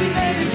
we may be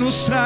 nos traz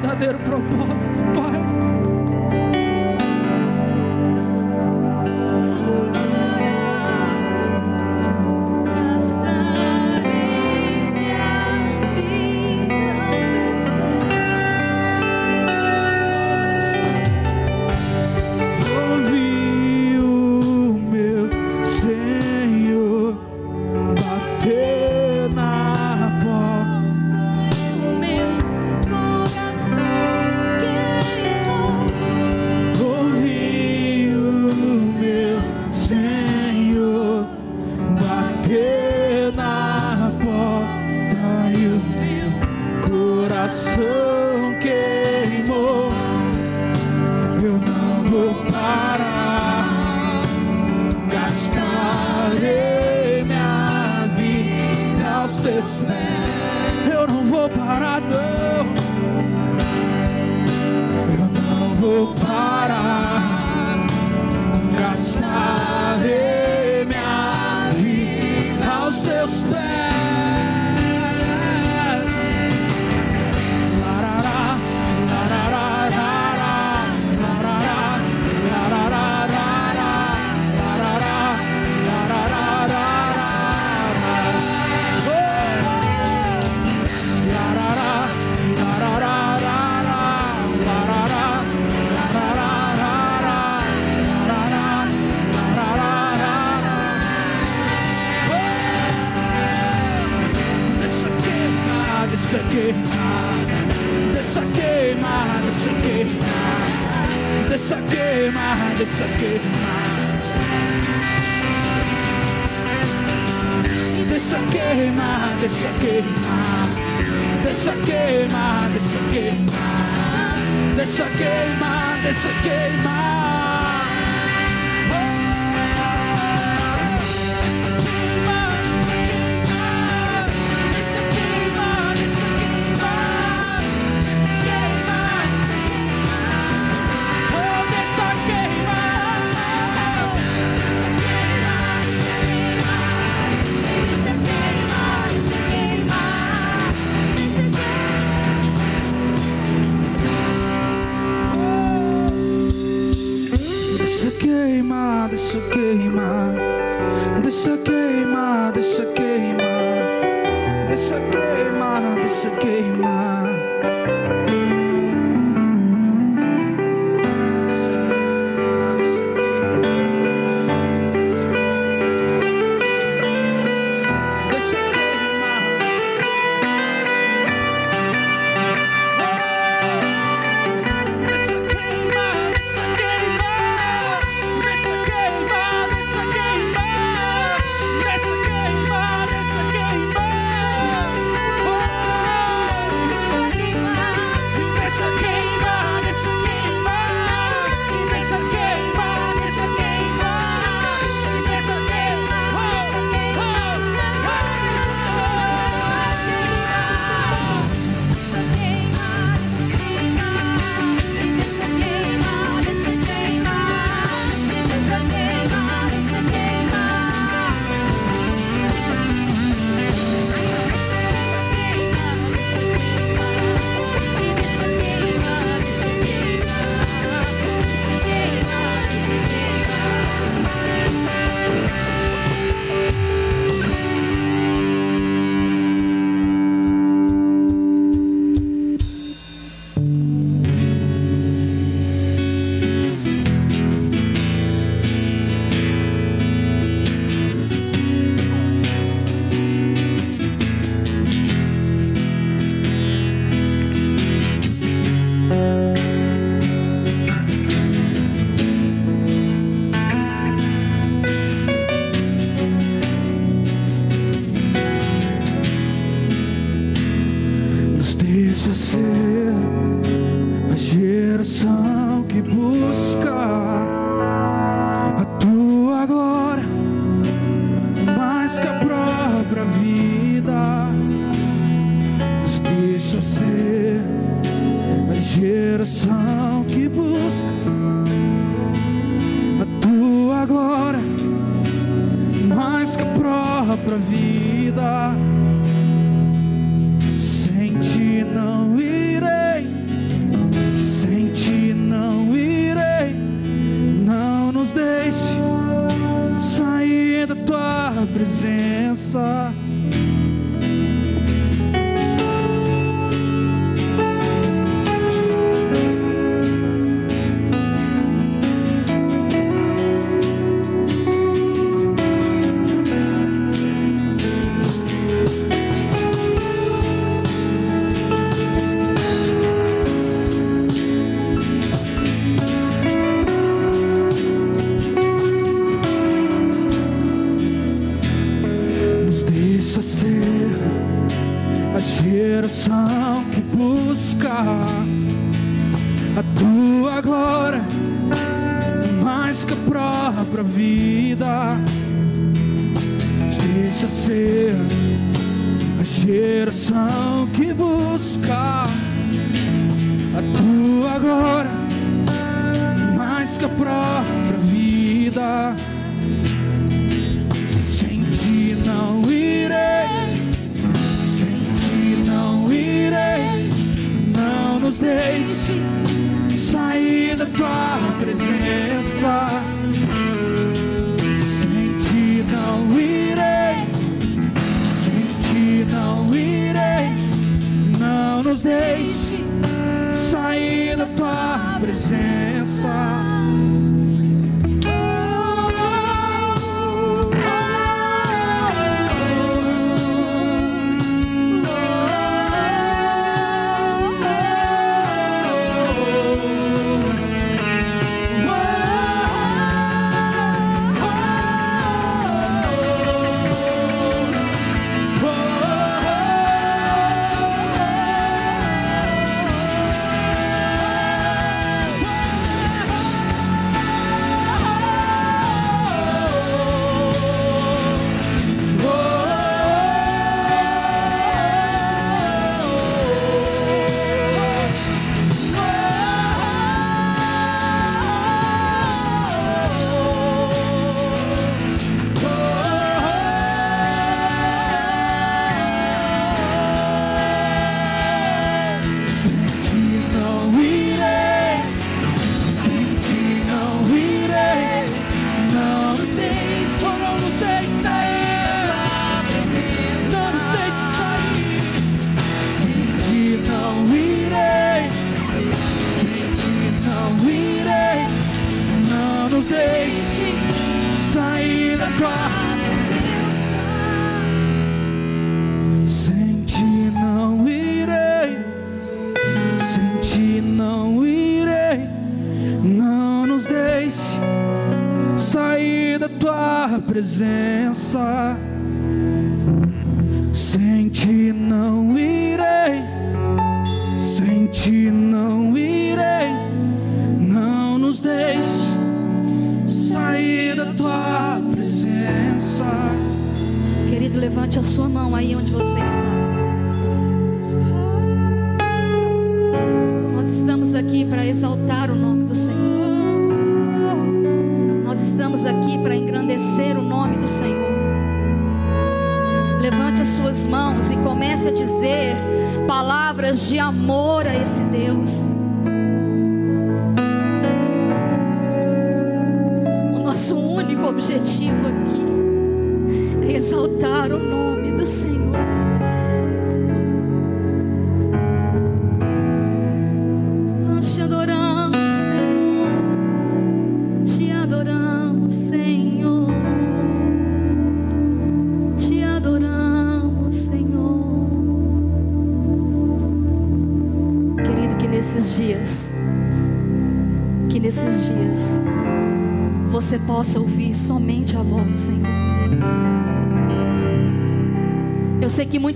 verdadeiro propósito.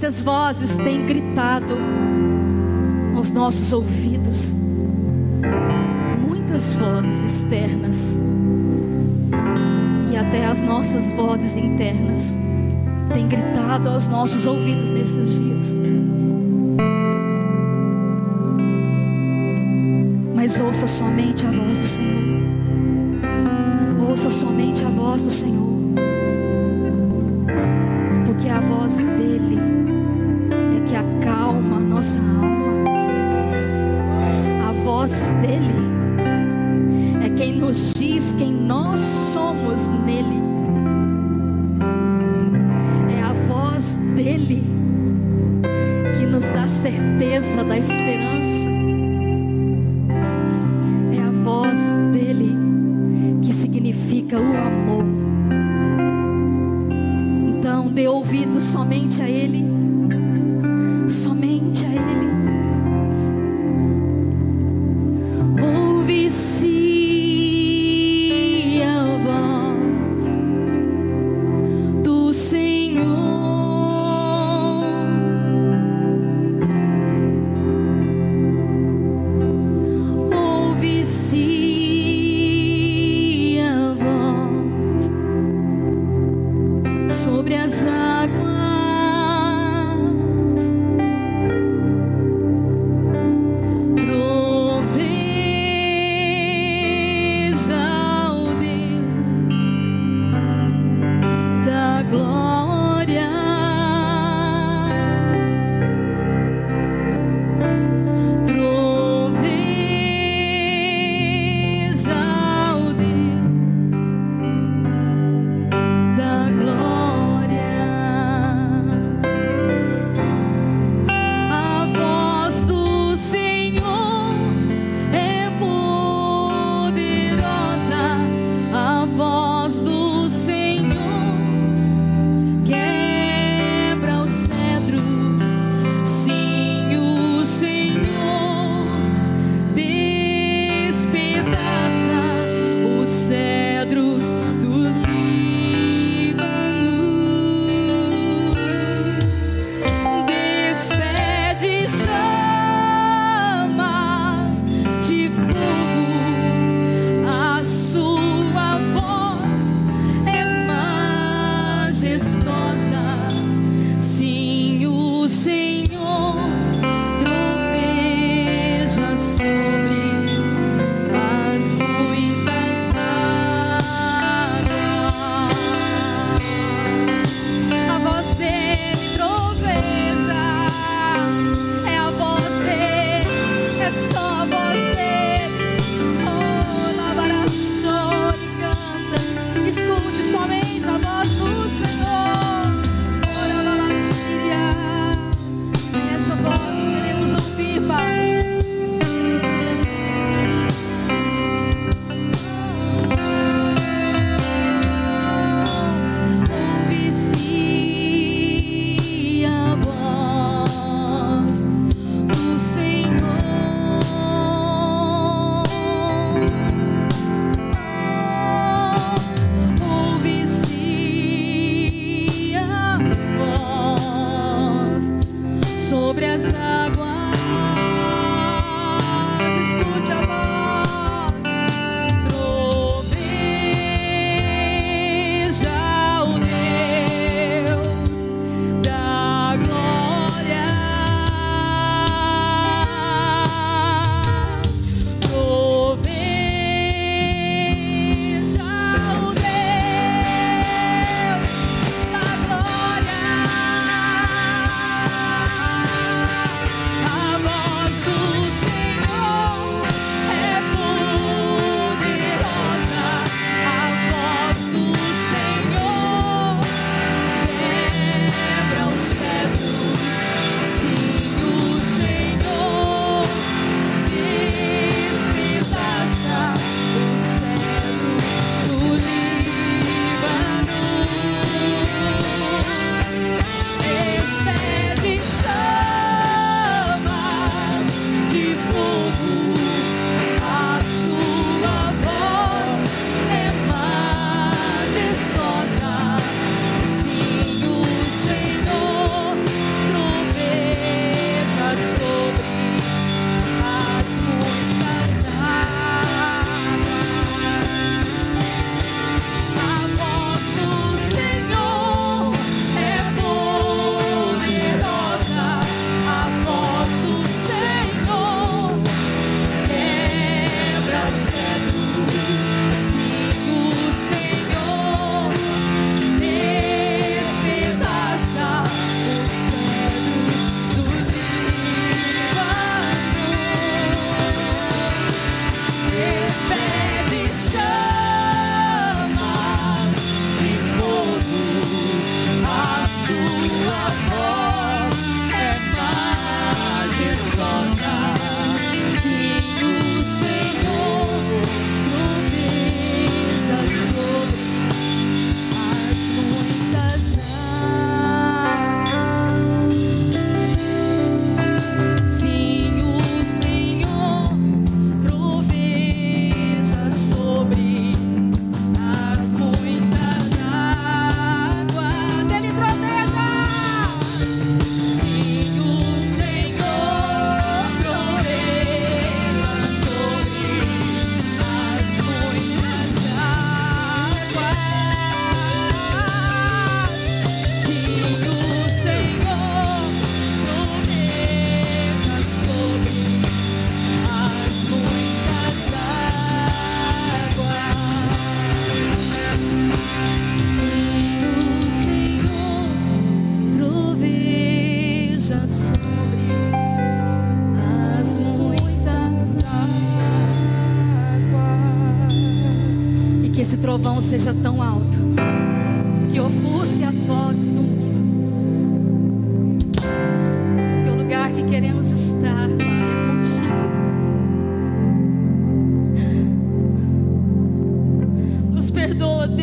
muitas vozes têm gritado aos nossos ouvidos, muitas vozes externas e até as nossas vozes internas têm gritado aos nossos ouvidos nesses dias.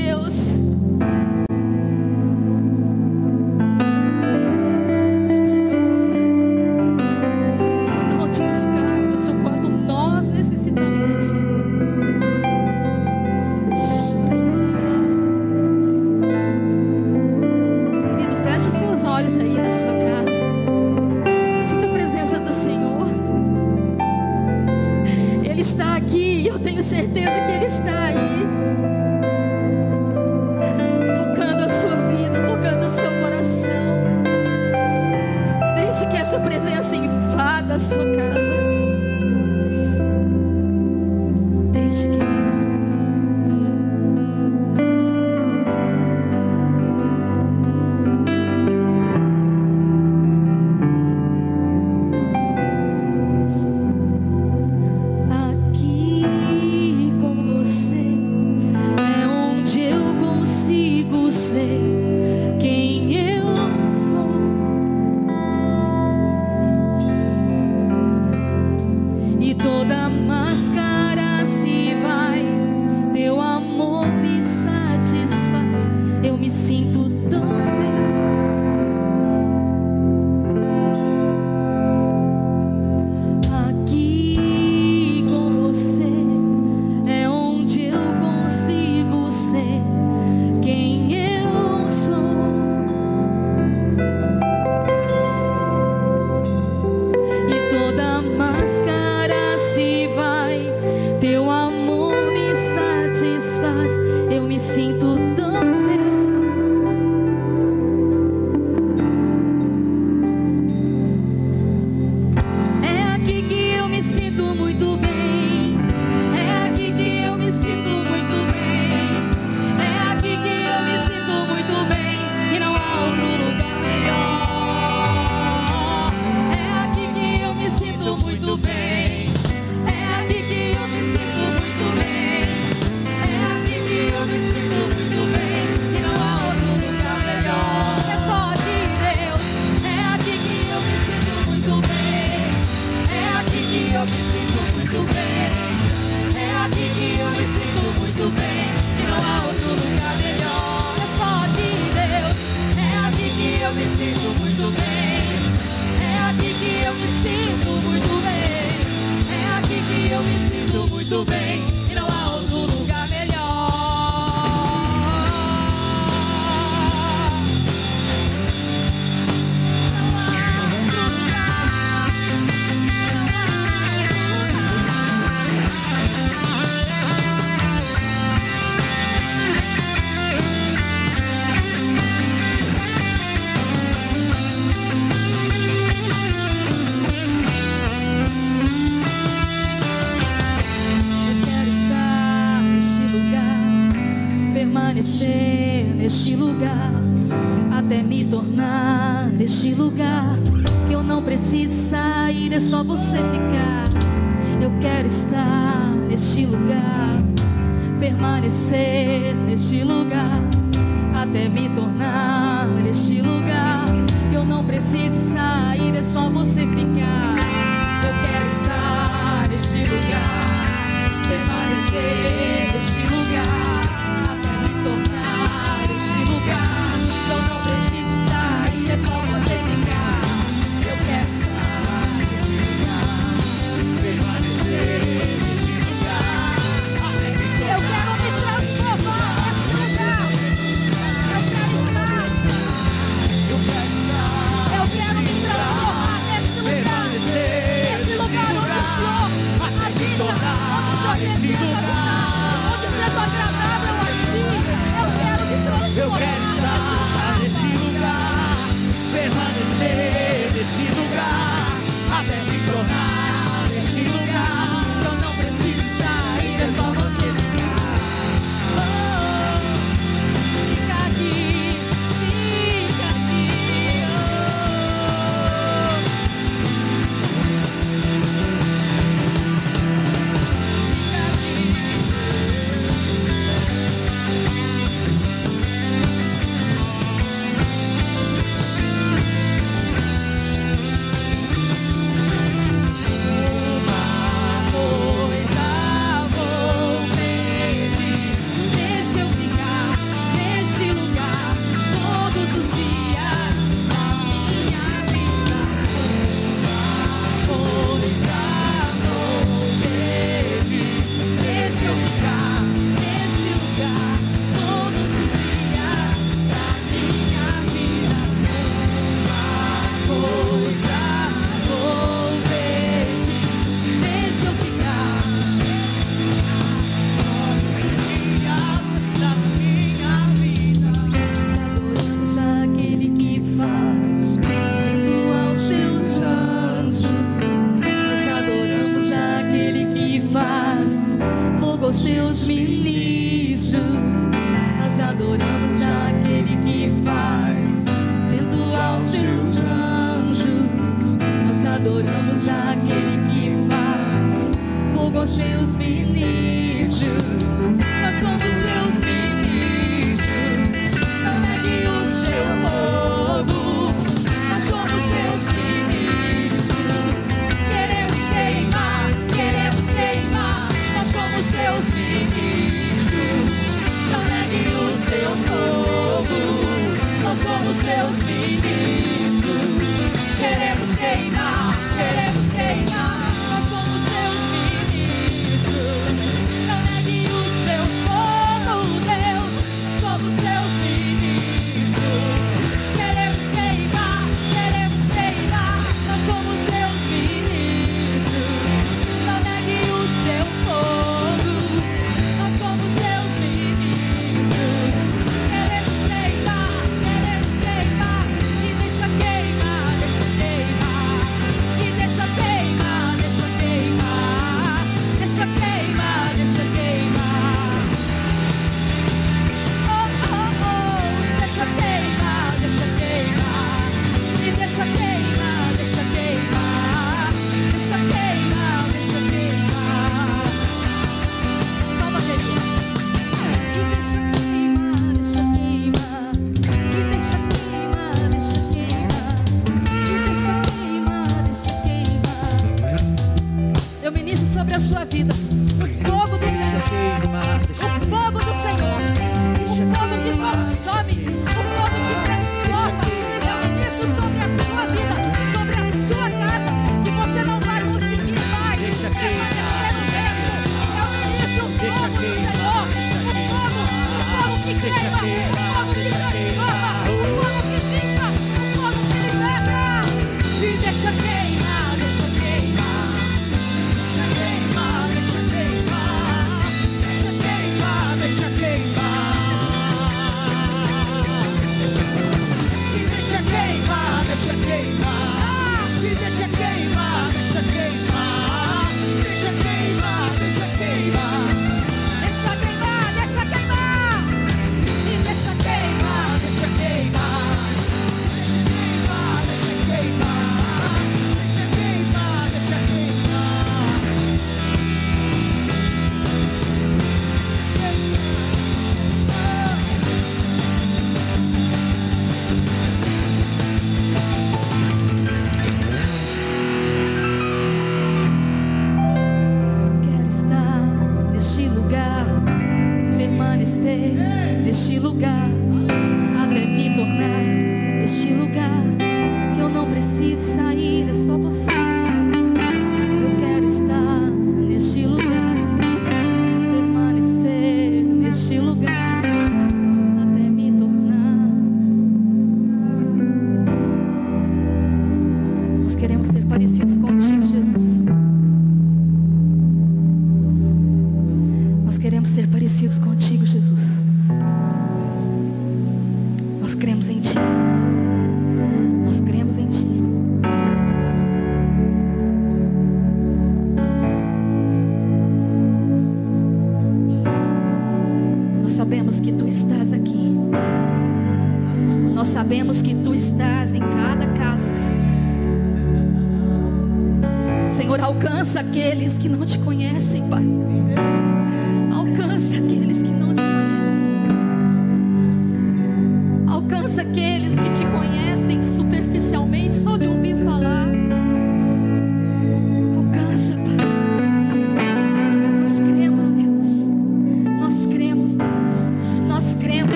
Deus.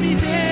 me there.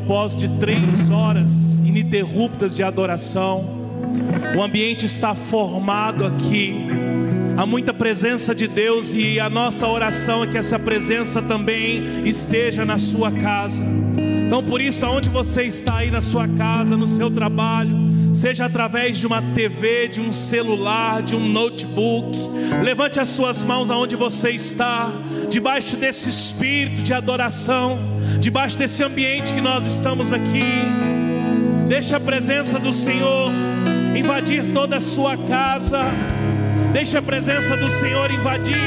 Propósito de três horas ininterruptas de adoração. O ambiente está formado aqui, há muita presença de Deus e a nossa oração é que essa presença também esteja na sua casa. Então, por isso, aonde você está aí na sua casa, no seu trabalho, seja através de uma TV, de um celular, de um notebook, levante as suas mãos aonde você está, debaixo desse espírito de adoração, debaixo desse ambiente que nós estamos aqui. Deixa a presença do Senhor invadir toda a sua casa. Deixa a presença do Senhor invadir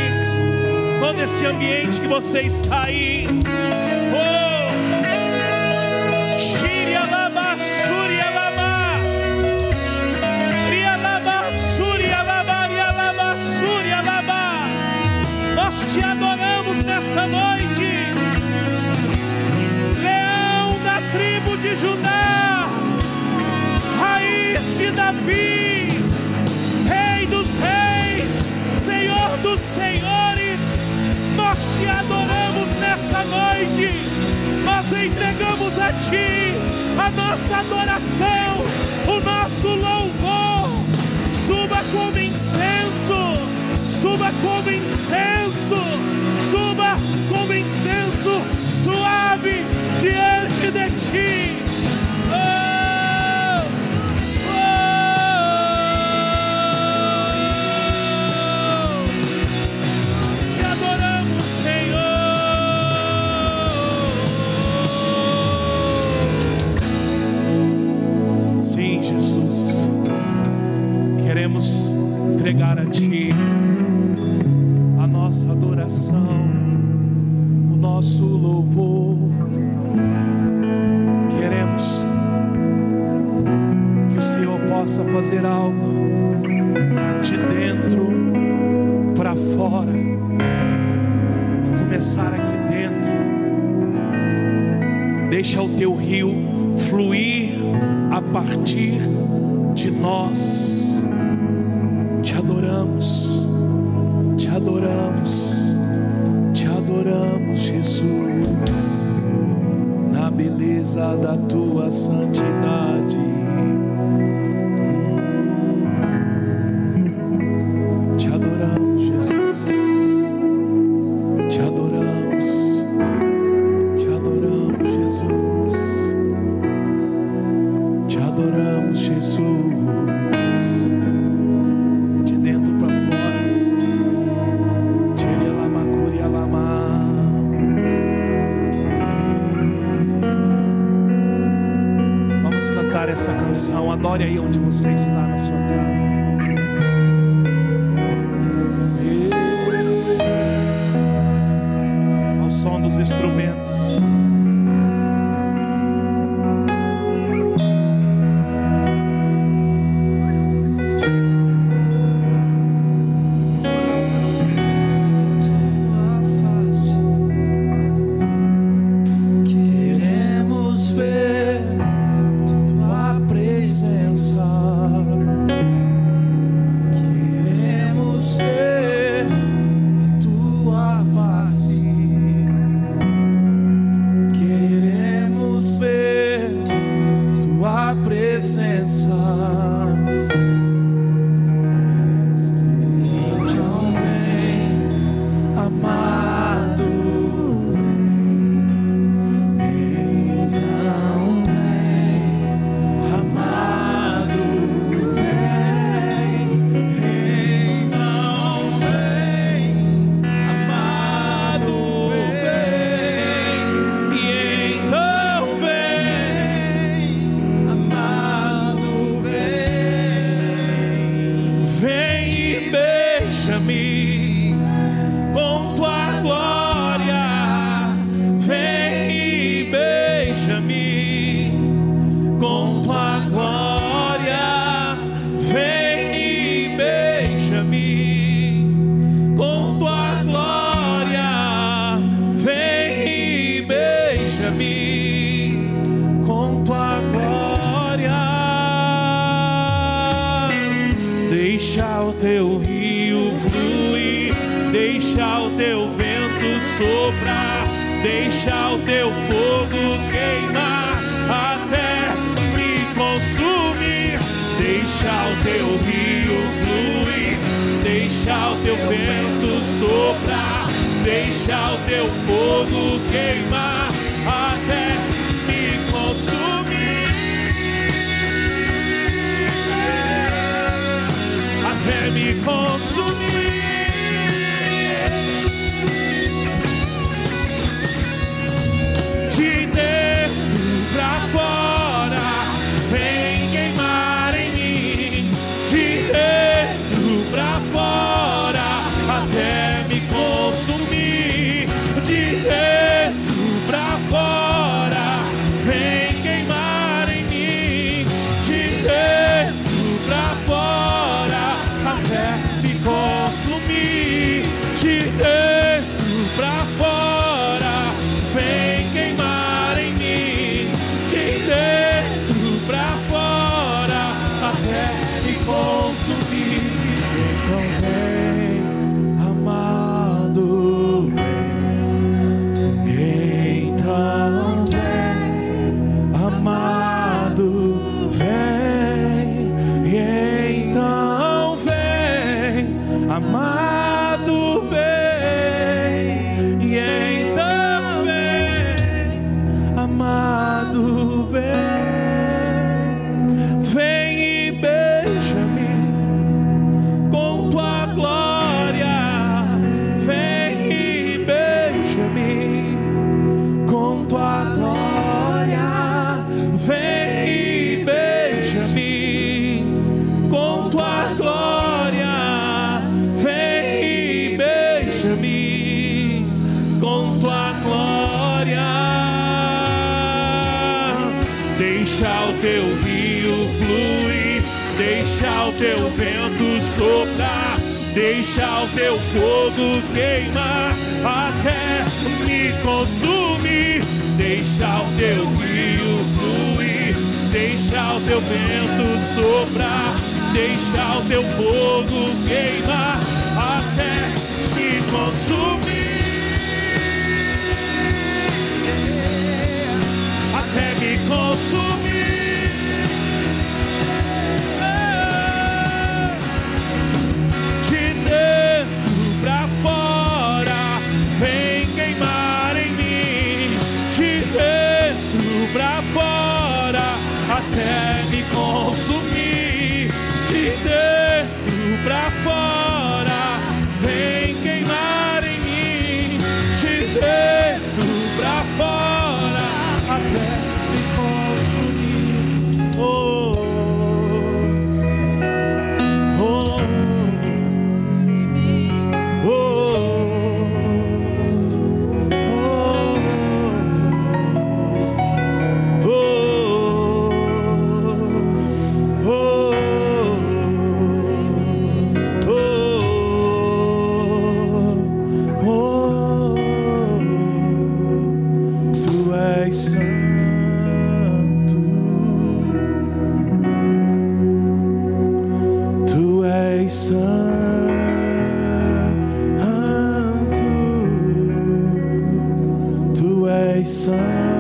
todo esse ambiente que você está aí. Davi, Rei dos reis, Senhor dos senhores, nós te adoramos nessa noite, nós entregamos a Ti a nossa adoração, o nosso louvor, suba como incenso, suba como incenso, suba como incenso Tu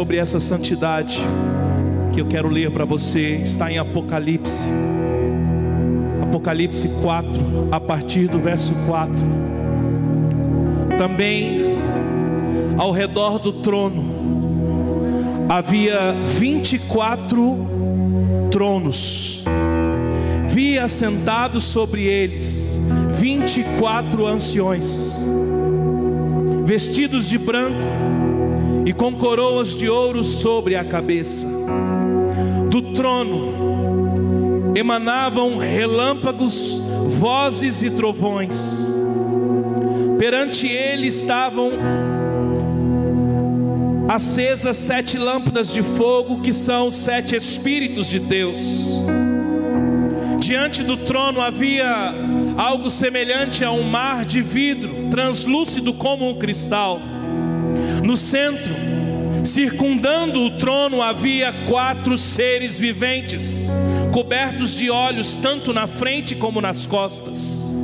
sobre essa santidade que eu quero ler para você. Está em Apocalipse. Apocalipse 4, a partir do verso 4. Também ao redor do trono havia 24 tronos. Vi assentados sobre eles 24 anciões, vestidos de branco e com coroas de ouro sobre a cabeça. Do trono emanavam relâmpagos, vozes e trovões. Perante ele estavam acesas sete lâmpadas de fogo, que são os sete Espíritos de Deus. Diante do trono havia algo semelhante a um mar de vidro, translúcido como um cristal. No centro, circundando o trono, havia quatro seres viventes, cobertos de olhos tanto na frente como nas costas.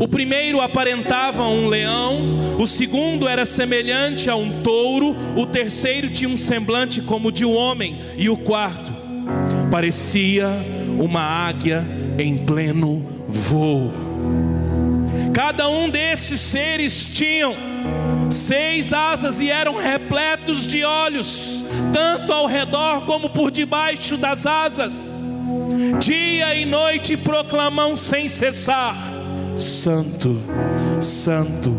O primeiro aparentava um leão, o segundo era semelhante a um touro, o terceiro tinha um semblante como de um homem, e o quarto parecia uma águia em pleno voo. Cada um desses seres tinham Seis asas e eram repletos de olhos, tanto ao redor como por debaixo das asas. Dia e noite proclamam sem cessar: Santo, Santo,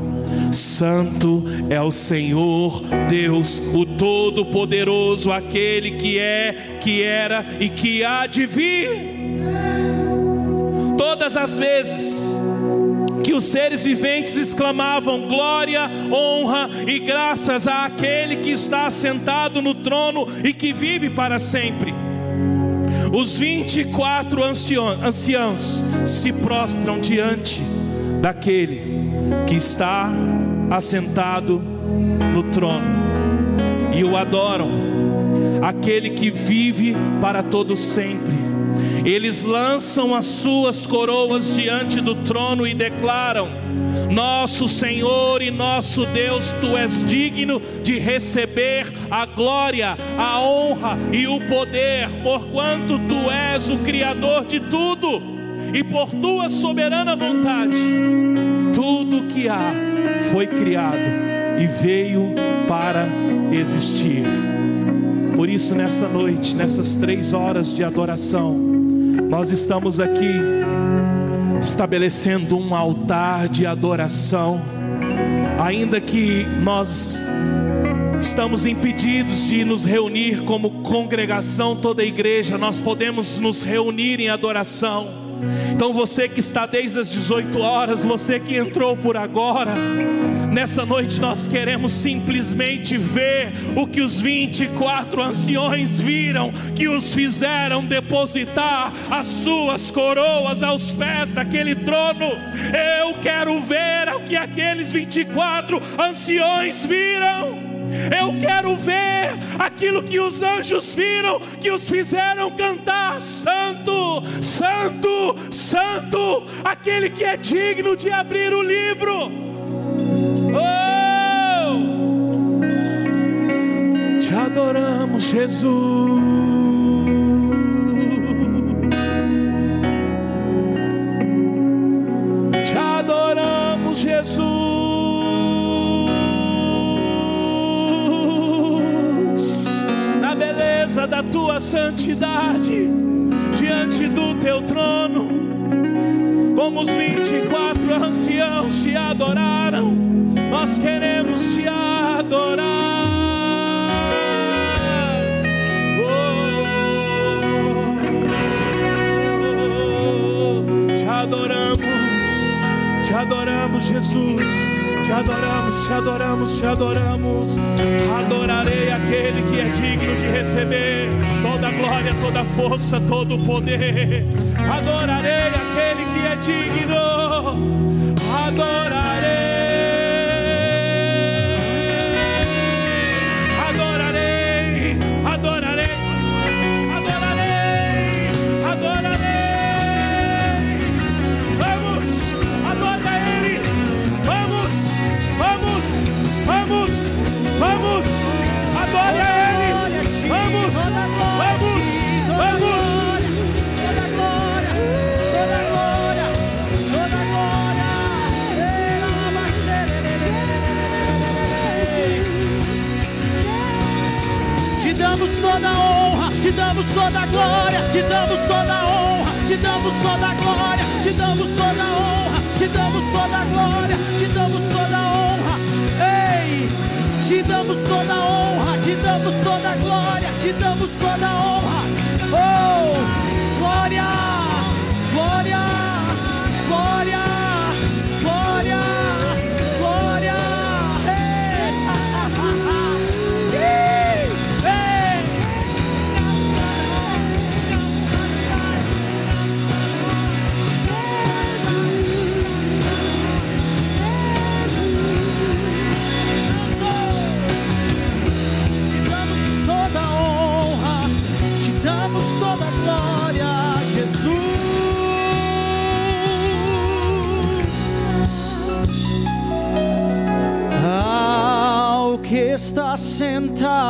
Santo é o Senhor Deus, o Todo-Poderoso, aquele que é, que era e que há de vir. Todas as vezes que os seres viventes exclamavam: glória, honra e graças àquele que está sentado no trono e que vive para sempre. Os 24 anciãos se prostram diante daquele que está assentado no trono e o adoram, aquele que vive para todo sempre eles lançam as suas coroas diante do trono e declaram: Nosso Senhor e nosso Deus, tu és digno de receber a glória, a honra e o poder, porquanto tu és o Criador de tudo, e por tua soberana vontade, tudo que há foi criado e veio para existir. Por isso, nessa noite, nessas três horas de adoração, nós estamos aqui estabelecendo um altar de adoração, ainda que nós estamos impedidos de nos reunir como congregação, toda a igreja, nós podemos nos reunir em adoração. Então você que está desde as 18 horas, você que entrou por agora, nessa noite nós queremos simplesmente ver o que os 24 anciões viram, que os fizeram depositar as suas coroas aos pés daquele trono. Eu quero ver o que aqueles 24 anciões viram. Eu quero ver aquilo que os anjos viram, que os fizeram cantar: Santo, Santo, Santo, aquele que é digno de abrir o livro. Oh! Te adoramos, Jesus. Te adoramos, Jesus. Da tua santidade diante do teu trono. Como os 24 anciãos te adoraram, nós queremos te adorar. Oh, te adoramos, te adoramos, Jesus te adoramos, te adoramos, te adoramos. Adorarei aquele que é digno de receber toda a glória, toda a força, todo o poder. Adorarei aquele que é digno. Adorarei. Toda a honra, te damos toda a glória, te damos toda a honra, te damos toda a glória, te damos toda a honra, te damos toda a glória, te damos toda a honra. Ei, te damos toda a honra, te damos toda a glória, te damos toda a honra. Oh, glória,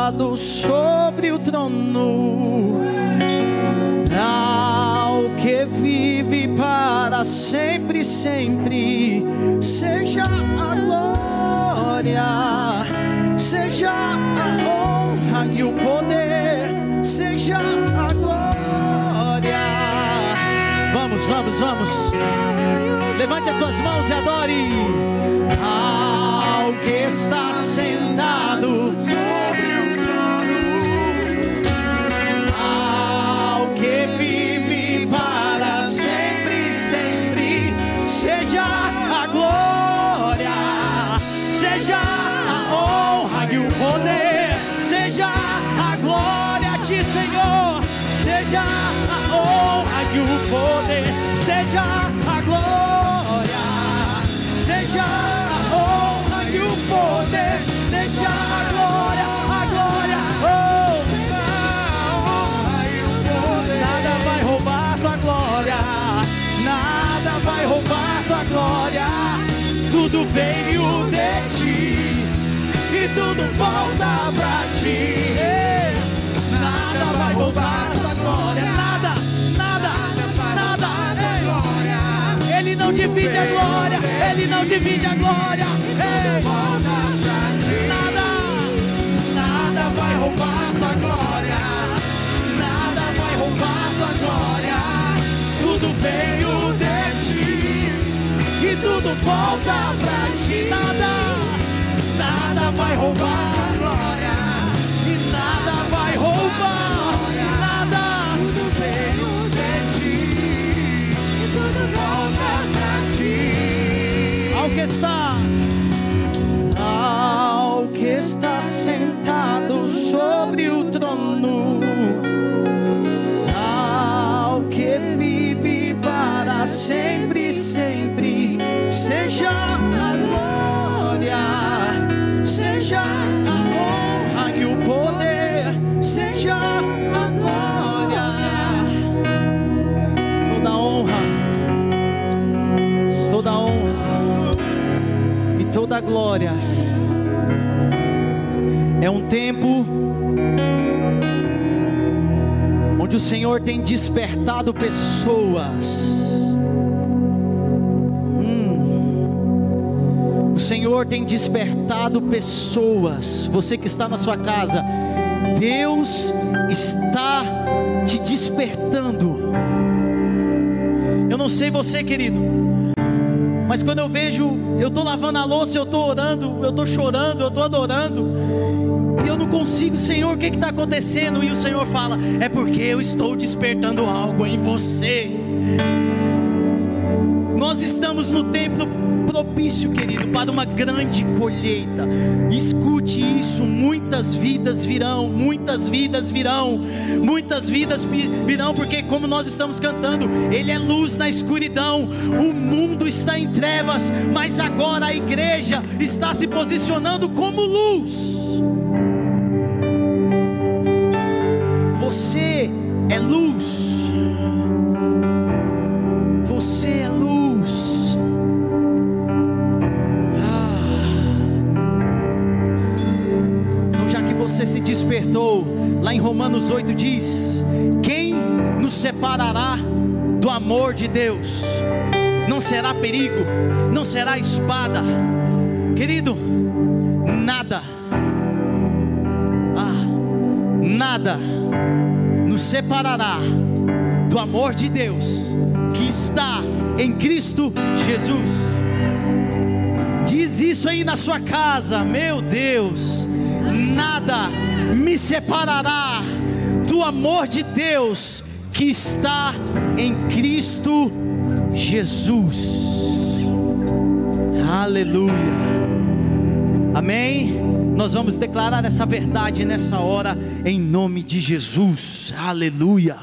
sentado sobre o trono, ao que vive para sempre, sempre, seja a glória. seja a honra e o poder, seja a glória. Vamos, vamos, vamos. Levante as tuas mãos e adore ao que está sentado seja a glória, seja a honra e o poder, seja a glória, a glória, oh, a honra e o poder. Nada vai roubar tua glória, nada vai roubar tua glória. Tudo veio de ti e tudo volta divide a glória, ele não divide a glória. Ei. Nada, nada vai roubar tua glória, nada vai roubar tua glória. Tudo veio de ti e tudo volta pra ti. Nada, nada vai roubar a glória e nada vai roubar Que está, ao que está sentado sobre o trono, ao que vive para sempre, toda glória. É um tempo onde o Senhor tem despertado pessoas. Hum. O Senhor tem despertado pessoas. Você que está na sua casa, Deus está te despertando. Eu não sei você, querido, mas quando eu vejo, eu estou lavando a louça, eu estou orando, eu estou chorando, eu estou adorando, e eu não consigo, Senhor, o que está acontecendo? E o Senhor fala: é porque eu estou despertando algo em você. Nós estamos no tempo propício, querido, para uma grande colheita. Escute isso: muitas vidas virão, muitas vidas virão, muitas vidas vi- virão, porque, como nós estamos cantando, Ele é luz na escuridão, o mundo está em trevas, mas agora a igreja está se posicionando como luz. De Deus? Não será perigo, não será espada, querido, nada, ah, nada nos separará do amor de Deus que está em Cristo Jesus. Diz isso aí na sua casa, meu Deus, nada me separará do amor de Deus que está em Cristo Jesus. Aleluia. Amém. Nós vamos declarar essa verdade nessa hora, em nome de Jesus. Aleluia.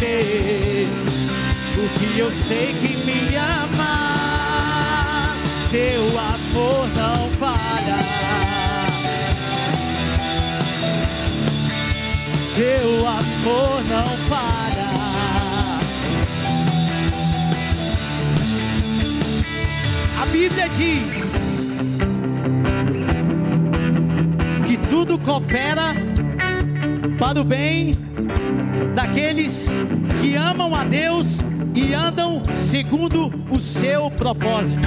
Temer, porque eu sei que me amas. Teu amor não falha. Teu amor não falha. A Bíblia diz que tudo coopera para o bem daqueles que amam a Deus e andam segundo o seu propósito.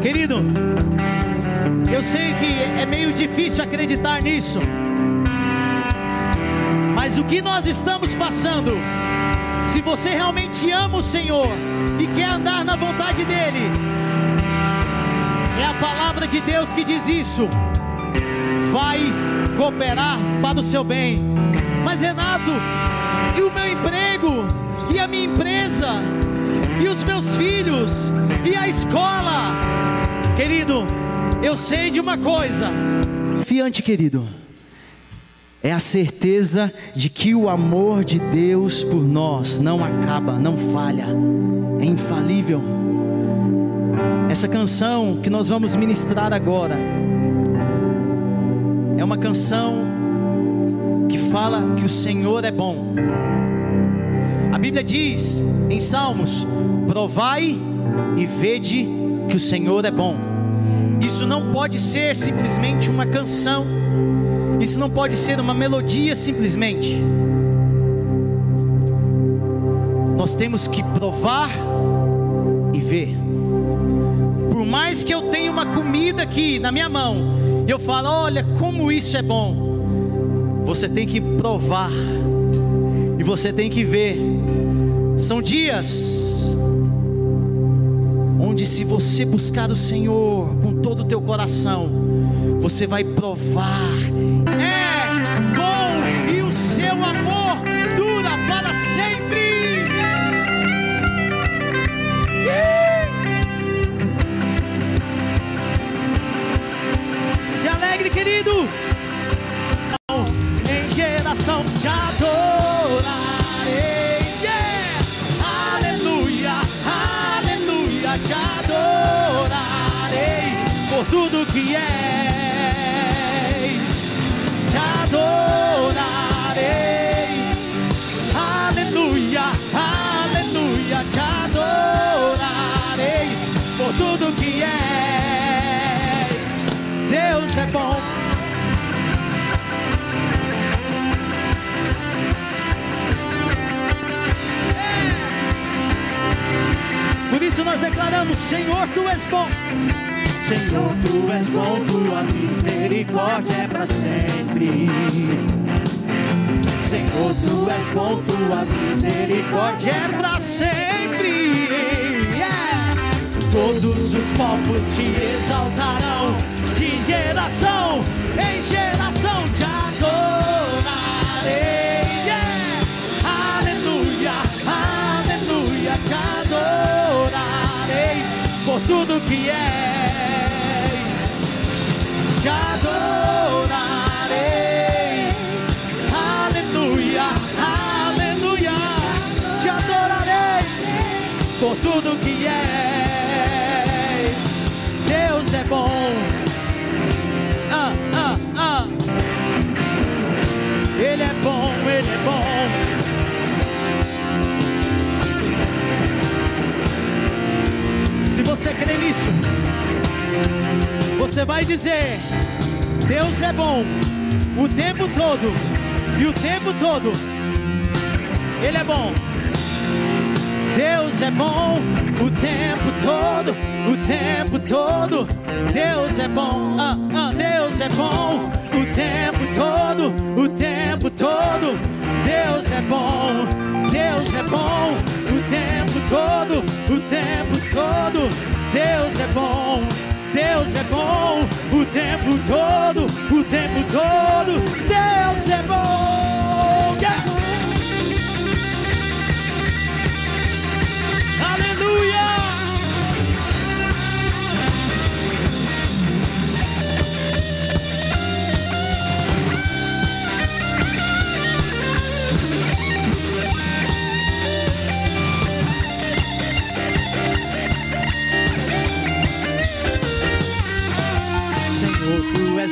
Querido, eu sei que é meio difícil acreditar nisso, mas o que nós estamos passando, se você realmente ama o Senhor e quer andar na vontade dEle, é a palavra de Deus que diz isso. Vai cooperar para o seu bem. Mas Renato, e o meu emprego? E a minha empresa? E os meus filhos? E a escola? Querido, eu sei de uma coisa. Fiante, querido. É a certeza de que o amor de Deus por nós não acaba, não falha, é infalível. Essa canção que nós vamos ministrar agora é uma canção que fala que o Senhor é bom. A Bíblia diz em Salmos: provai e vede que o Senhor é bom. Isso não pode ser simplesmente uma canção, isso não pode ser uma melodia simplesmente. Nós temos que provar e ver. Por mais que eu tenha uma comida aqui na minha mão, e eu falo, olha como isso é bom. Você tem que provar e você tem que ver. São dias onde se você buscar o Senhor com todo o teu coração, você vai provar. É bom e o seu amor te adorarei. Yeah! Aleluia, aleluia, te adorarei por tudo que é. Nós declaramos: Senhor, tu és bom. Senhor, tu és bom, tua misericórdia é para sempre. Senhor, tu és bom, tua misericórdia é para sempre. Todos os povos te exaltarão, de geração em geração te adorarei. Tudo que és. Você crê nisso, você vai dizer: Deus é bom o tempo todo, e o tempo todo, Ele é bom. Deus é bom o tempo todo, o tempo todo. Deus é bom, ah, ah, Deus é bom o tempo todo, o tempo todo. Deus é bom, Deus é bom o tempo todo, o tempo todo. Deus é bom, Deus é bom o tempo todo, o tempo todo. Deus é bom. Yeah! Aleluia!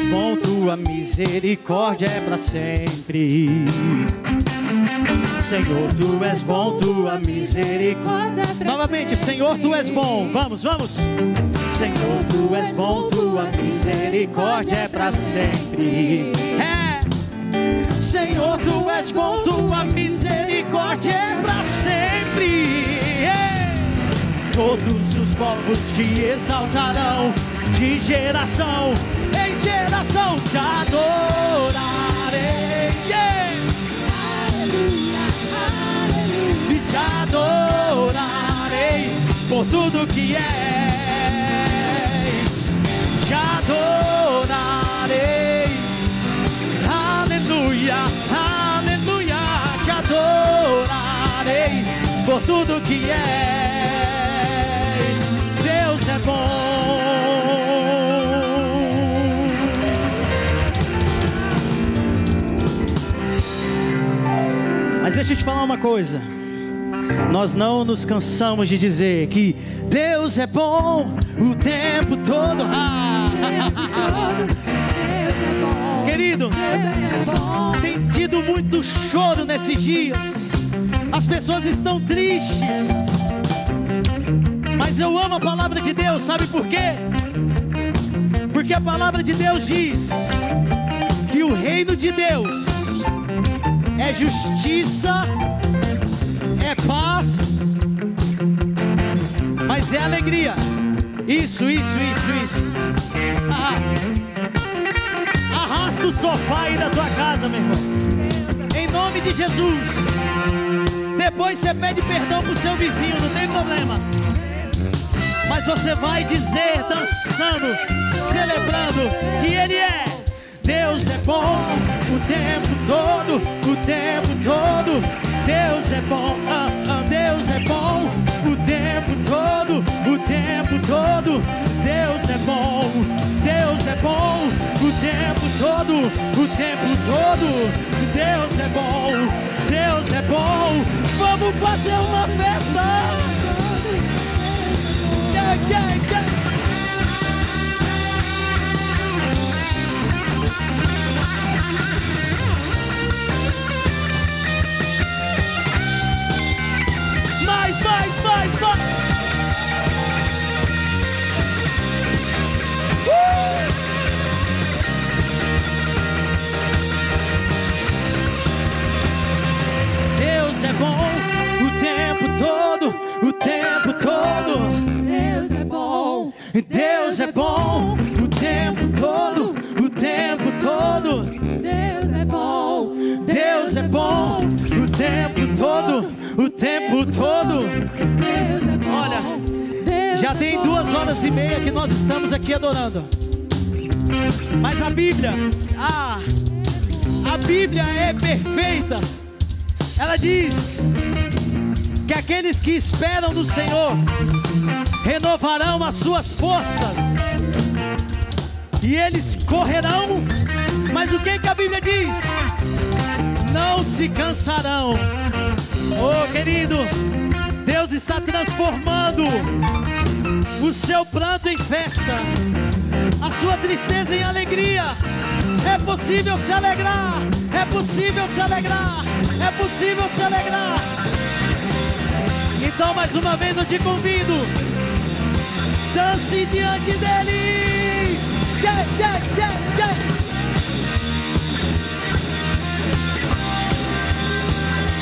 Tu és bom, tua misericórdia é para sempre. Senhor, tu és bom, tua misericórdia. Novamente, Senhor, tu és bom. Vamos, vamos. Senhor, tu és bom, tua misericórdia é para sempre. É. Senhor, tu és bom, tua misericórdia é para sempre. É. Todos os povos te exaltarão, de geração geração te adorarei. Yeah. e te adorarei por tudo que és. Te adorarei, aleluia, aleluia. Te adorarei por tudo que és. Mas deixa eu te falar uma coisa. Nós não nos cansamos de dizer que Deus é bom o tempo todo. Querido, tem tido muito choro nesses dias. As pessoas estão tristes. Mas eu amo a palavra de Deus, sabe por quê? Porque a palavra de Deus diz que o reino de Deus é justiça, é paz, mas é alegria. Isso, isso, isso, isso. Arrasta o sofá aí da tua casa, meu irmão. Em nome de Jesus. Depois você pede perdão pro seu vizinho, não tem problema. Mas você vai dizer, dançando, celebrando, que Ele é. Deus é bom o tempo todo, o tempo todo. Deus é bom, ah, ah, Deus é bom o tempo todo, o tempo todo. Deus é bom, Deus é bom o tempo todo, o tempo todo. Deus é bom, Deus é bom. Vamos fazer uma festa. mais uh! Deus é bom o tempo todo, o tempo todo. Deus é bom. Deus é bom o tempo todo, o tempo todo. Deus é bom. Deus é bom o tempo tem bom. duas horas e meia que nós estamos aqui adorando. Mas a Bíblia, ah, a Bíblia é perfeita. Ela diz que aqueles que esperam no Senhor renovarão as suas forças e eles correrão. Mas o que, que a Bíblia diz? Não se cansarão. Oh, querido, Deus está transformando o seu pranto em festa, a sua tristeza em alegria. É possível se alegrar, é possível se alegrar, é possível se alegrar. Então, mais uma vez eu te convido, dance diante dele. Yeah, yeah, yeah, yeah.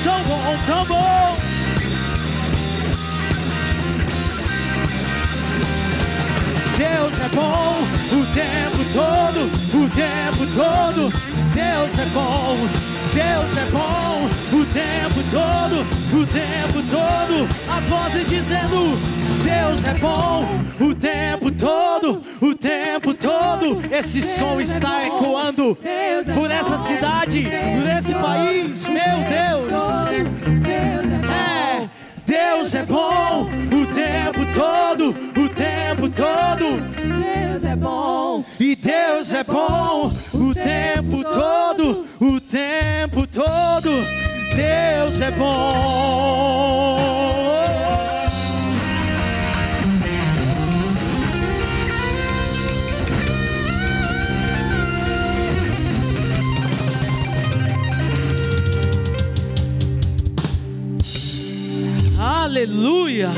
Bom, tão bom. Deus é bom o tempo todo, o tempo todo. Deus é bom, Deus é bom o tempo todo, o tempo todo. As vozes dizendo: Deus é bom o tempo todo, o tempo todo. Esse som está ecoando por essa cidade, por esse país. Meu Deus. Deus é bom. É, Deus é bom o tempo todo, o tempo todo. Deus é bom. E Deus é bom o tempo todo, o tempo todo. Deus é bom. Aleluia!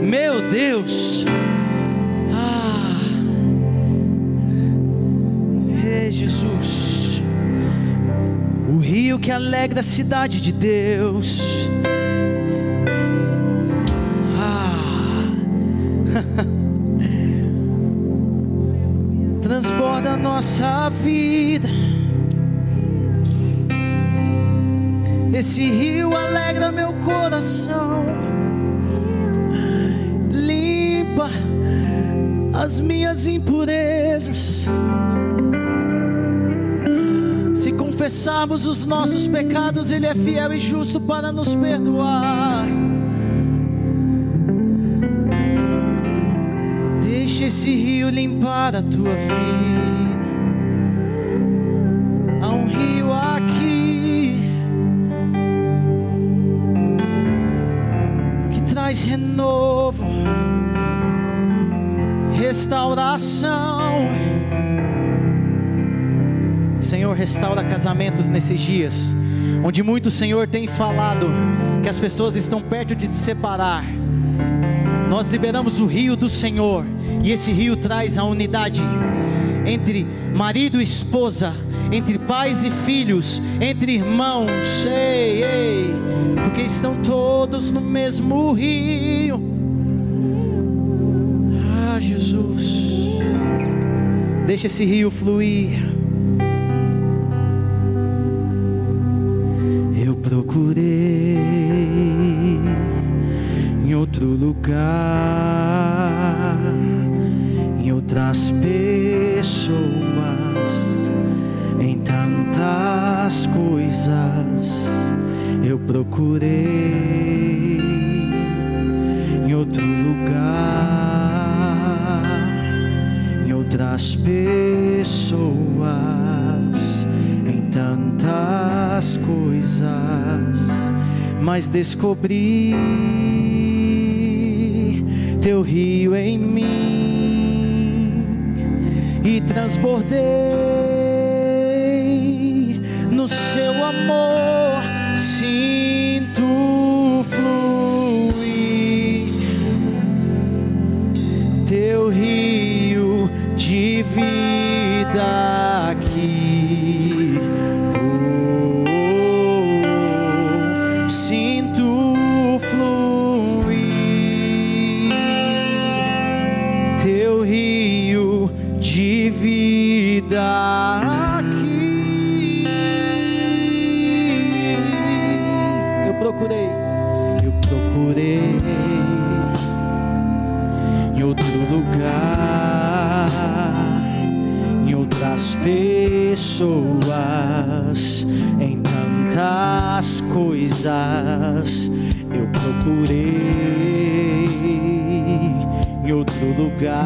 Meu Deus! Ah! Jesus! O rio que alegra a cidade de Deus. Ah! Transborda a nossa vida. Esse rio alegra meu coração, limpa as minhas impurezas. Se confessarmos os nossos pecados, Ele é fiel e justo para nos perdoar. Deixa esse rio limpar a tua vida. Há um rio aqui traz renovo, restauração. Senhor, restaura casamentos nesses dias, onde muito Senhor tem falado que as pessoas estão perto de se separar. Nós liberamos o rio do Senhor, e esse rio traz a unidade entre marido e esposa, entre pais e filhos, entre irmãos. Ei, ei, porque estão todos no mesmo rio. Ah, Jesus, deixa esse rio fluir. Eu procurei em outro lugar, em outras pessoas, procurei em outro lugar, em outras pessoas, em tantas coisas, mas descobri teu rio em mim e transbordei no seu amor, vida coisas eu procurei em outro lugar,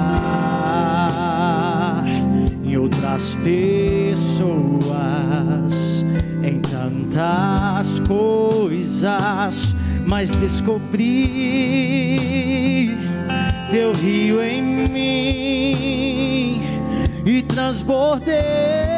em outras pessoas, em tantas coisas, mas descobri teu rio em mim e transbordei.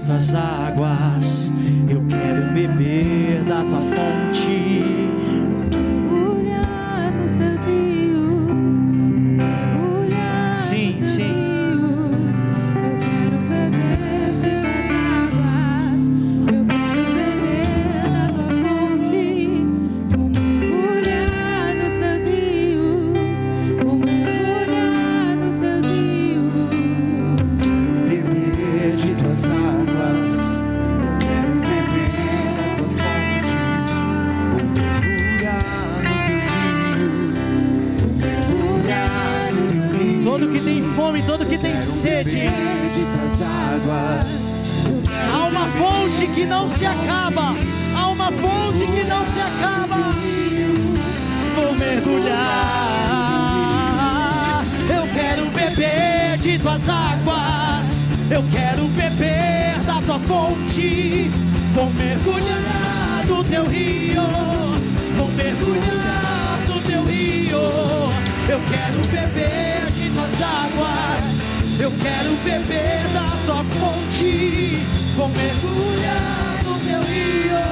feito as águas. tuas águas. Eu quero beber da tua fonte. Vou mergulhar no teu rio. Vou mergulhar no teu rio. Eu quero beber de tuas águas. Eu quero beber da tua fonte. Vou mergulhar no teu rio.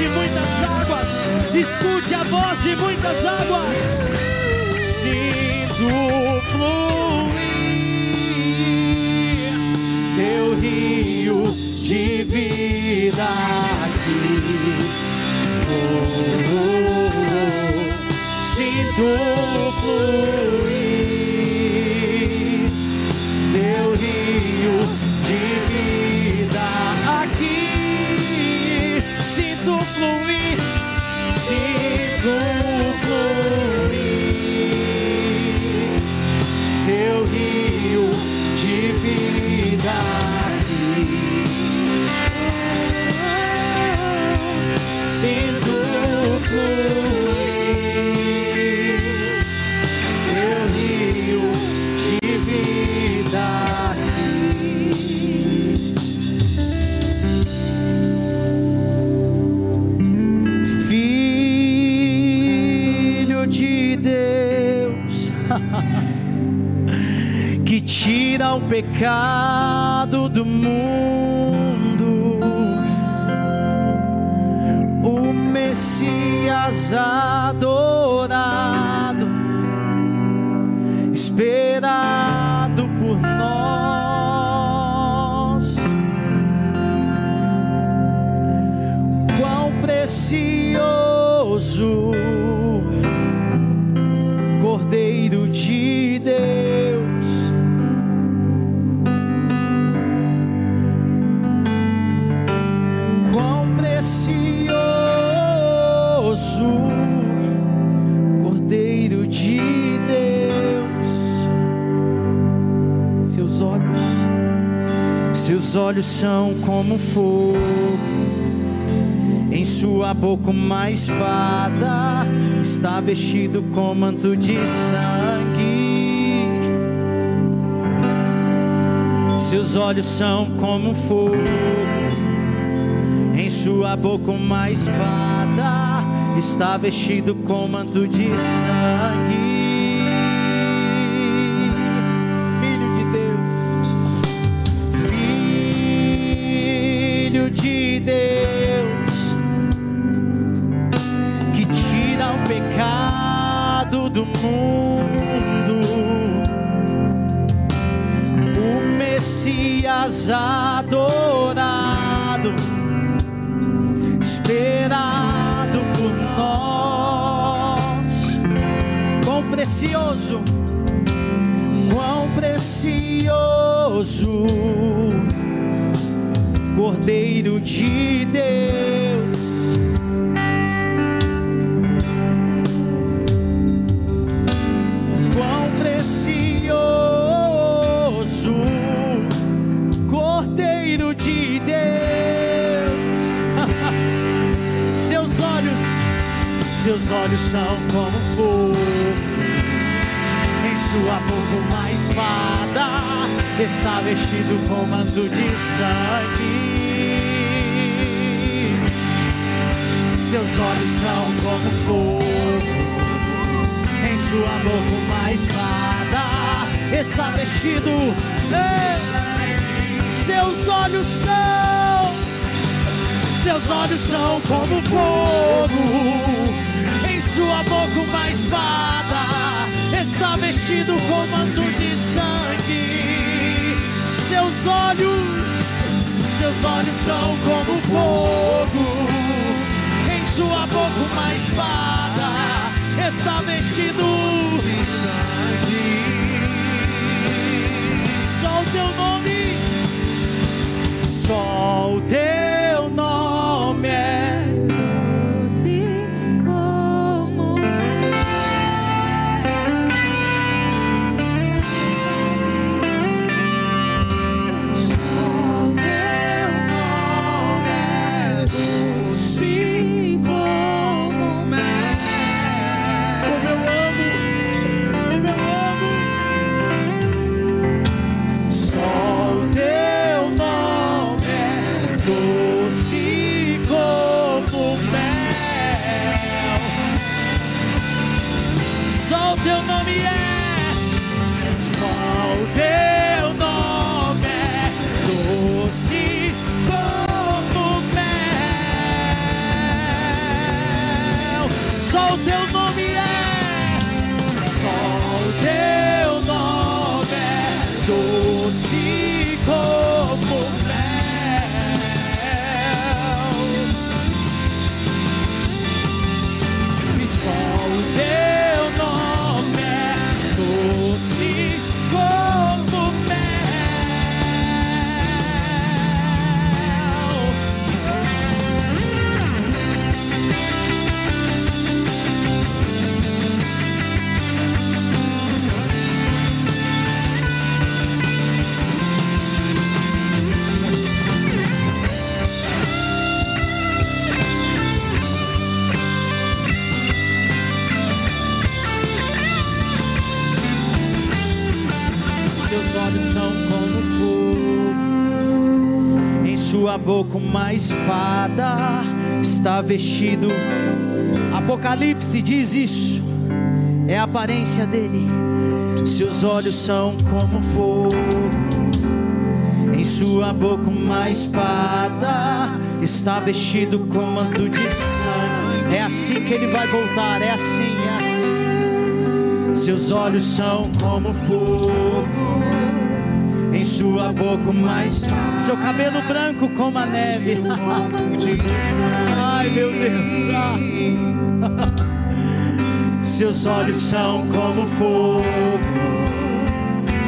de muitas águas. Escute a voz de muitas águas. Sinto fluir teu rio de vida aqui. Oh, oh, oh. Sinto fluir. Because. Seus olhos são como fogo. Em sua boca uma espada está vestido com manto de sangue. Seus olhos são como fogo em sua boca uma espada está vestido com manto de sangue. Precioso, Cordeiro de Deus. Quão precioso, Cordeiro de Deus. Seus olhos, seus olhos são como fogo. Está vestido com manto de sangue. Seus olhos são como fogo. Em sua boca uma espada está vestido. Ei! Seus olhos são seus olhos são como fogo. Em sua boca uma espada está vestido com manto de. Seus olhos, seus olhos são como fogo. Em sua boca uma espada está vestido de sangue. Só o teu nome, só o teu boca uma espada está vestido. Apocalipse diz isso, é a aparência dele. Seus olhos são como fogo, em sua boca uma espada está vestido com manto de sangue. É assim que ele vai voltar, é assim, é assim. Seus olhos são como fogo, sua boca mais. Seu cabelo branco como a neve. Ai meu Deus. ah. Seus olhos são como fogo,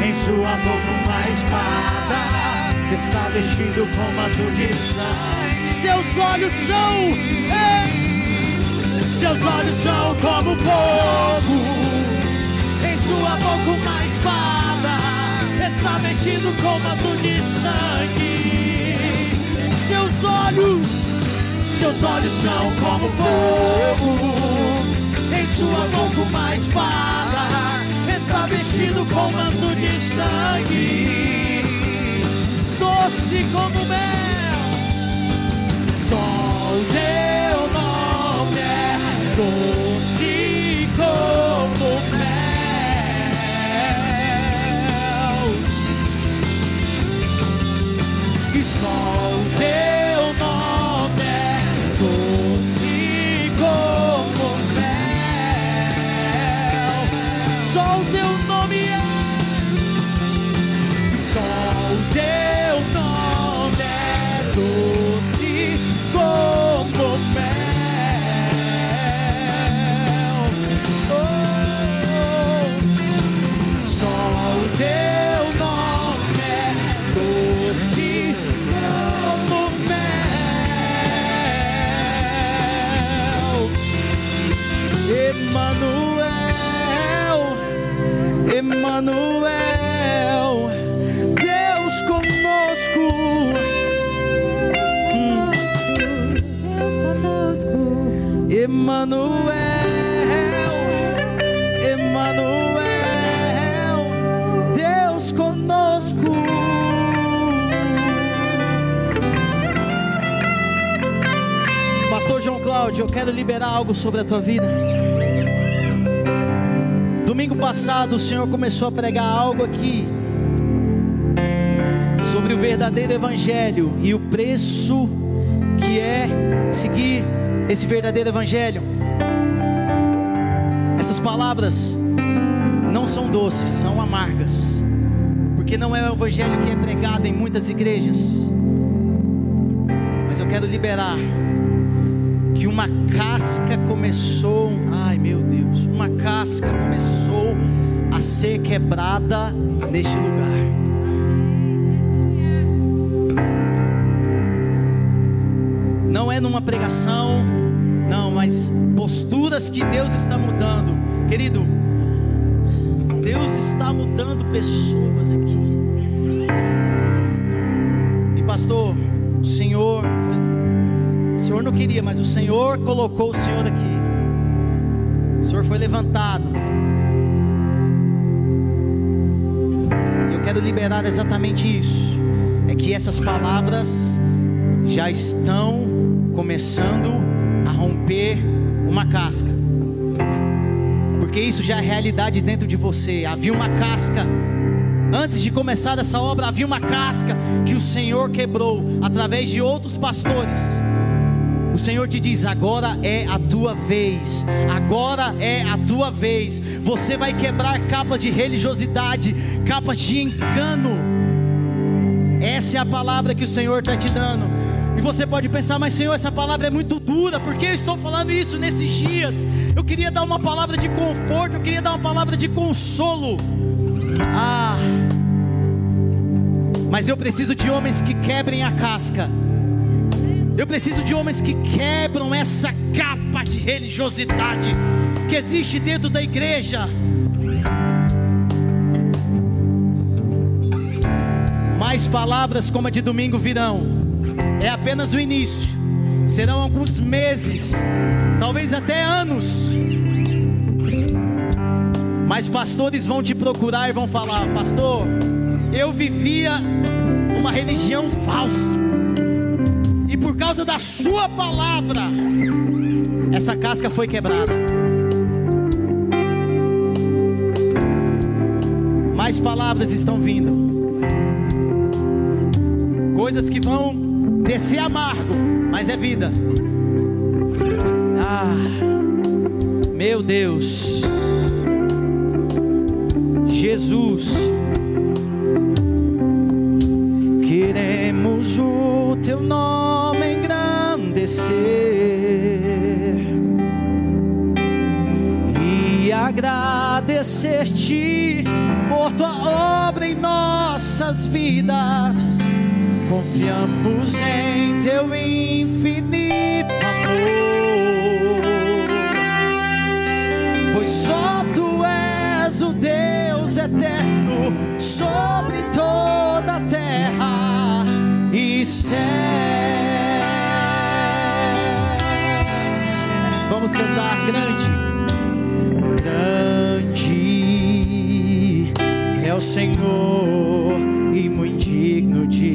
em sua boca uma espada está vestido com manto de sangue. Seus olhos são, ei, seus Seus olhos são como fogo, em sua boca uma espada, está vestido com manto de sangue. Seus olhos, seus olhos são como fogo, em sua boca uma espada, está vestido com manto de sangue, doce como mel. Só o teu nome é doce Eu quero liberar algo sobre a tua vida. Domingo passado o Senhor começou a pregar algo aqui sobre o verdadeiro evangelho e o preço que é seguir esse verdadeiro evangelho. Essas palavras não são doces, são amargas, porque não é o evangelho que é pregado em muitas igrejas. Mas eu quero liberar uma casca começou, ai meu Deus, uma casca começou a ser quebrada neste lugar. Não é numa pregação, não, mas posturas que Deus está mudando, querido. Deus está mudando pessoas aqui. Queria, mas o Senhor colocou o Senhor aqui. O Senhor foi levantado. Eu quero liberar exatamente isso. É que essas palavras já estão começando a romper uma casca. Porque isso já é realidade dentro de você. Havia uma casca. Antes de começar essa obra, havia uma casca que o Senhor quebrou através de outros pastores. O Senhor te diz: agora é a tua vez, agora é a tua vez. Você vai quebrar capas de religiosidade, capas de engano. Essa é a palavra que o Senhor está te dando. E você pode pensar, mas Senhor, essa palavra é muito dura, por que eu estou falando isso nesses dias? Eu queria dar uma palavra de conforto, eu queria dar uma palavra de consolo. Ah, mas eu preciso de homens que quebrem a casca. Eu preciso de homens que quebram essa capa de religiosidade que existe dentro da igreja. Mais palavras como a de domingo virão. É apenas o início. Serão alguns meses, talvez até anos. Mas pastores vão te procurar e vão falar: Pastor, eu vivia uma religião falsa. Causa da sua palavra, essa casca foi quebrada. Mais palavras estão vindo. Coisas que vão descer amargo, mas é vida. Ah, meu Deus. vidas. Confiamos em teu infinito amor, pois só tu és o Deus eterno sobre toda a terra e céus. Vamos cantar grande. Grande é o Senhor e muito digno de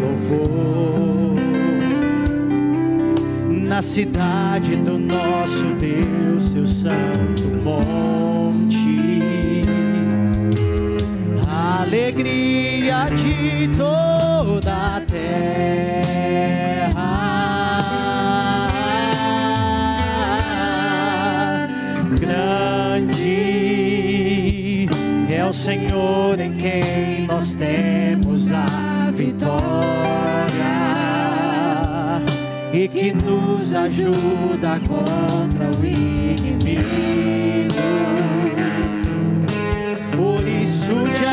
louvor. Na cidade do nosso Deus, seu santo monte, alegria de toda a terra. Grande é o Senhor em quem nós temos vitória e que nos ajuda contra o inimigo. Por isso te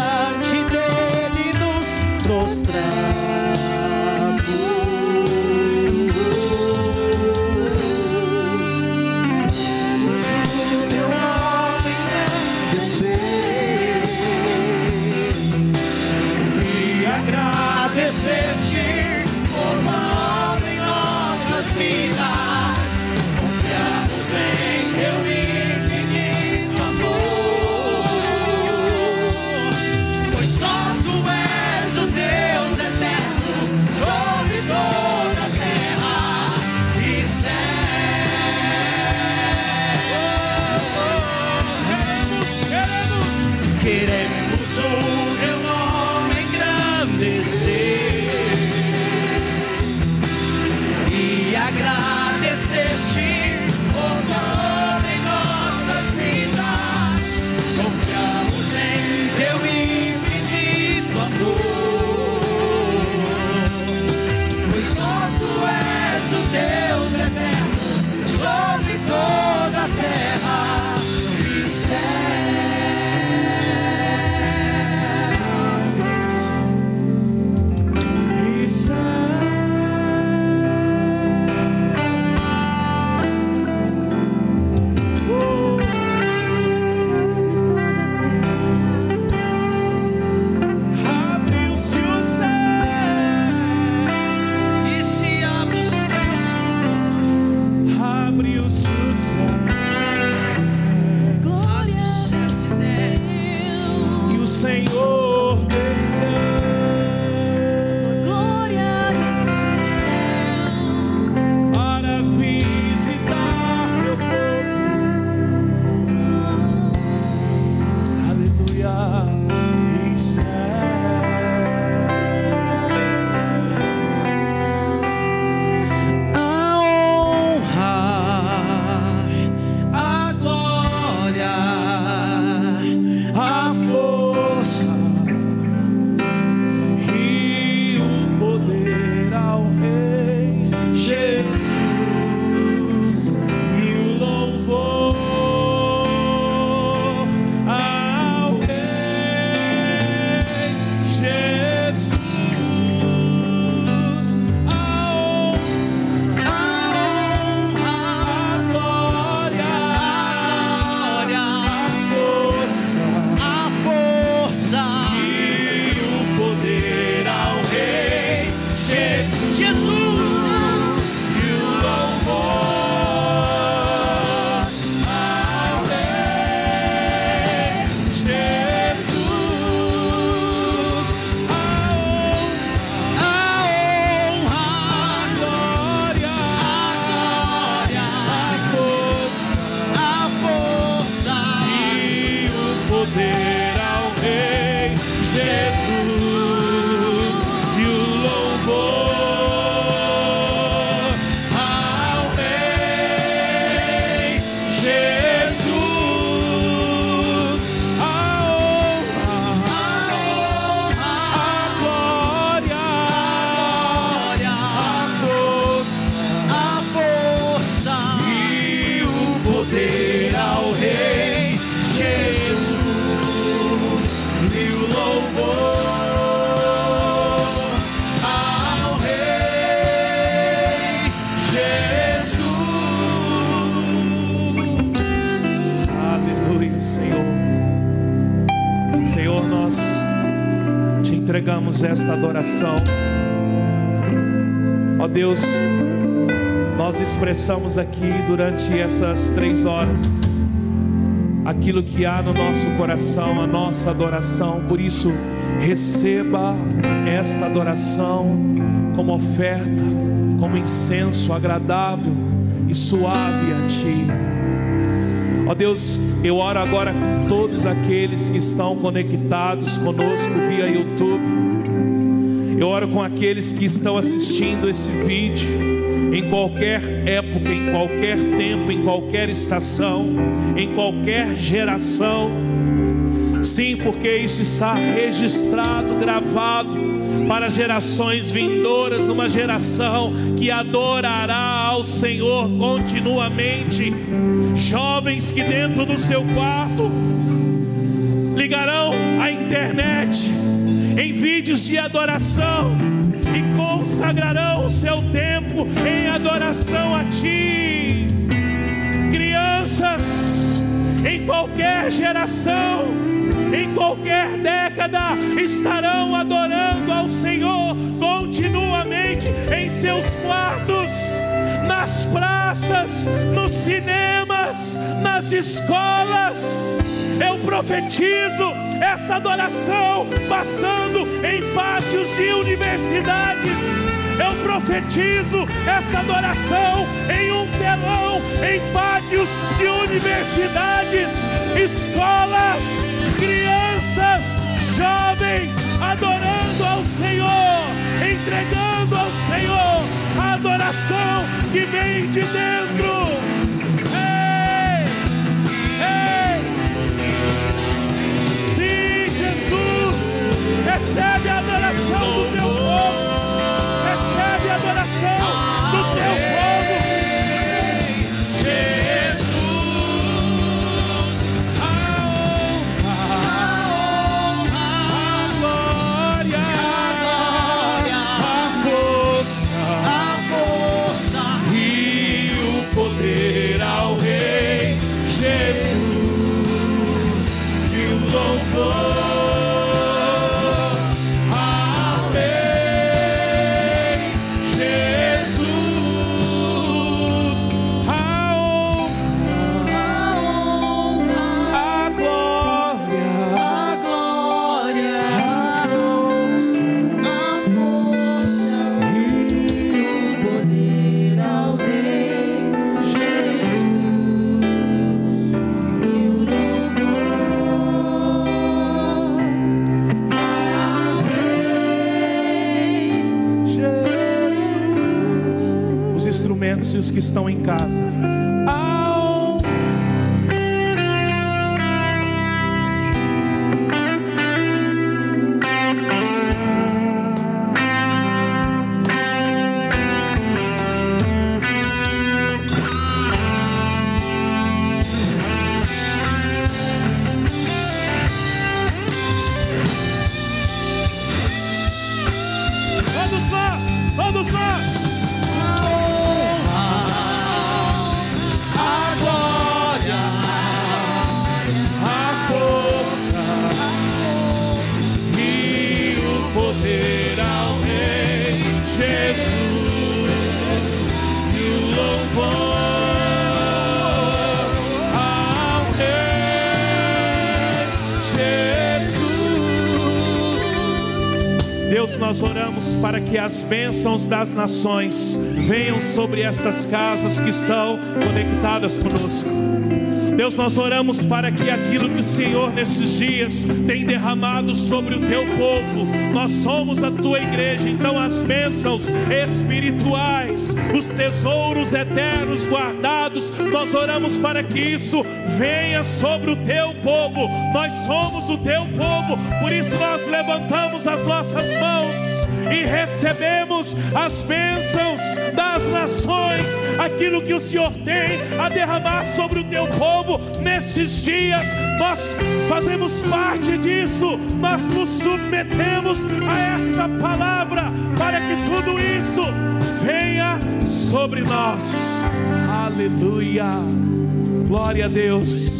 expressamos aqui durante essas três horas aquilo que há no nosso coração, a nossa adoração. Por isso, receba esta adoração como oferta, como incenso agradável e suave a Ti. Ó Deus, eu oro agora com todos aqueles que estão conectados conosco via YouTube. Eu oro com aqueles que estão assistindo esse vídeo em qualquer época, em qualquer tempo, em qualquer estação, em qualquer geração. Sim, porque isso está registrado, gravado para gerações vindouras, uma geração que adorará ao Senhor continuamente. Jovens que dentro do seu quarto ligarão a internet em vídeos de adoração e consagrarão o seu tempo em adoração a Ti. Crianças, em qualquer geração, em qualquer década, estarão adorando ao Senhor continuamente em seus quartos, nas praças, nos cinemas, nas escolas. Eu profetizo essa adoração passando em pátios de universidades. Eu profetizo essa adoração em um telão, em pátios de universidades, escolas, crianças, jovens, adorando ao Senhor, entregando ao Senhor a adoração que vem de dentro. Recebe a adoração do teu estão em casa. Nós oramos para que as bênçãos das nações venham sobre estas casas que estão conectadas conosco. Deus, nós oramos para que aquilo que o Senhor nesses dias tem derramado sobre o teu povo, nós somos a tua igreja, então as bênçãos espirituais, os tesouros eternos guardados, nós oramos para que isso venha sobre o teu povo. Nós somos o teu povo, por isso nós levantamos as nossas mãos e recebemos as bênçãos das nações, aquilo que o Senhor tem a derramar sobre o teu povo nesses dias. Nós fazemos parte disso, nós nos submetemos a esta palavra para que tudo isso venha sobre nós. Aleluia. Glória a Deus.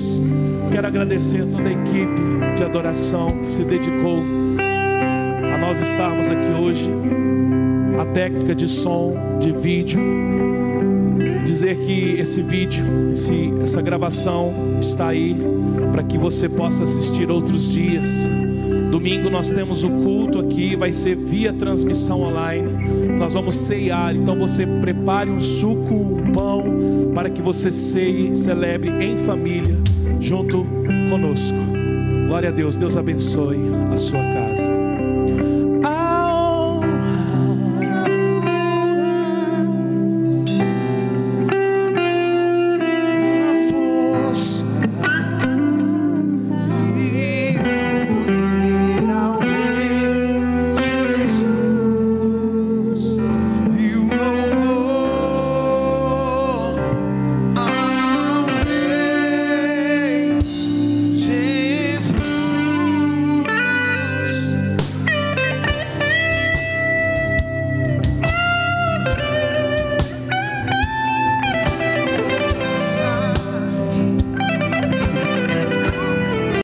Quero agradecer a toda a equipe de adoração que se dedicou nós estarmos aqui hoje, a técnica de som, de vídeo, dizer que esse vídeo, esse, essa gravação está aí para que você possa assistir outros dias. Domingo nós temos o culto aqui, vai ser via transmissão online. Nós vamos ceiar, então você prepare um suco, um pão, para que você ceie, celebre em família, junto conosco. Glória a Deus, Deus abençoe a sua casa.